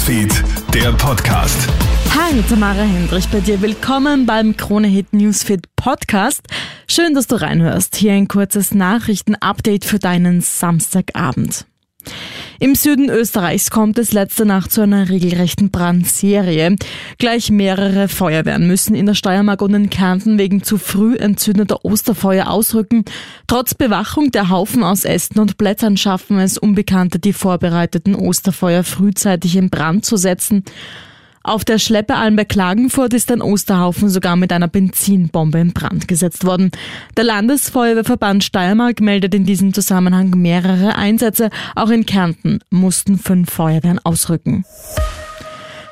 Newsfeed, der Podcast. Hi, Tamara Hendrich bei dir. Willkommen beim Krone Hit Newsfeed Podcast. Schön, dass du reinhörst. Hier ein kurzes Nachrichtenupdate für deinen Samstagabend. Im Süden Österreichs kommt es letzte Nacht zu einer regelrechten Brandserie. Gleich mehrere Feuerwehren müssen in der Steiermark und in Kärnten wegen zu früh entzündeter Osterfeuer ausrücken. Trotz Bewachung der Haufen aus Ästen und Blättern schaffen es Unbekannte, die vorbereiteten Osterfeuer frühzeitig in Brand zu setzen. Auf der Schleppealm bei Klagenfurt ist ein Osterhaufen sogar mit einer Benzinbombe in Brand gesetzt worden. Der Landesfeuerwehrverband Steiermark meldet in diesem Zusammenhang mehrere Einsätze. Auch in Kärnten mussten fünf Feuerwehren ausrücken.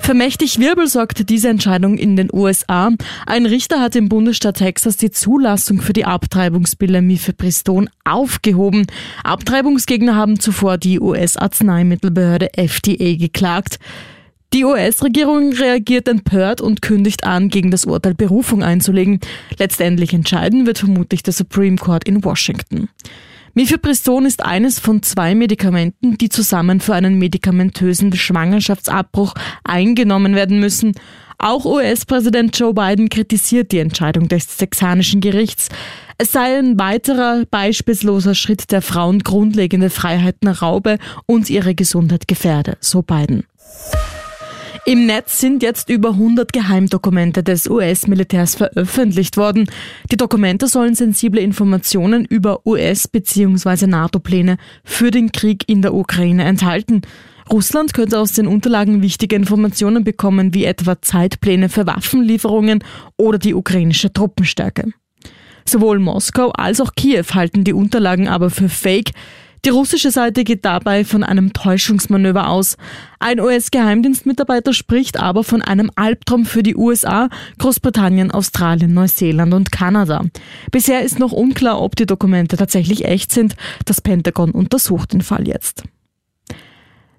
Für mächtig Wirbel sorgte diese Entscheidung in den USA. Ein Richter hat im Bundesstaat Texas die Zulassung für die Abtreibungspille Mifepriston aufgehoben. Abtreibungsgegner haben zuvor die US-Arzneimittelbehörde FDA geklagt. Die US-Regierung reagiert empört und kündigt an, gegen das Urteil Berufung einzulegen. Letztendlich entscheiden wird vermutlich der Supreme Court in Washington. Mifepriston ist eines von zwei Medikamenten, die zusammen für einen medikamentösen Schwangerschaftsabbruch eingenommen werden müssen. Auch US-Präsident Joe Biden kritisiert die Entscheidung des texanischen Gerichts. Es sei ein weiterer beispielloser Schritt, der Frauen grundlegende Freiheiten raube und ihre Gesundheit gefährde, so Biden. Im Netz sind jetzt über 100 Geheimdokumente des US-Militärs veröffentlicht worden. Die Dokumente sollen sensible Informationen über US- bzw. NATO-Pläne für den Krieg in der Ukraine enthalten. Russland könnte aus den Unterlagen wichtige Informationen bekommen, wie etwa Zeitpläne für Waffenlieferungen oder die ukrainische Truppenstärke. Sowohl Moskau als auch Kiew halten die Unterlagen aber für Fake. Die russische Seite geht dabei von einem Täuschungsmanöver aus. Ein US-Geheimdienstmitarbeiter spricht aber von einem Albtraum für die USA, Großbritannien, Australien, Neuseeland und Kanada. Bisher ist noch unklar, ob die Dokumente tatsächlich echt sind. Das Pentagon untersucht den Fall jetzt.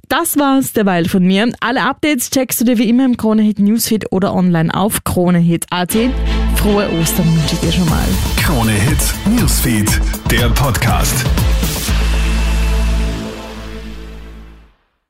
Das war's derweil von mir. Alle Updates checkst du dir wie immer im Kronehit Newsfeed oder online auf kronehit.at. Frohe Ostern wünsche ich dir schon mal. Krone Hit Newsfeed, der Podcast.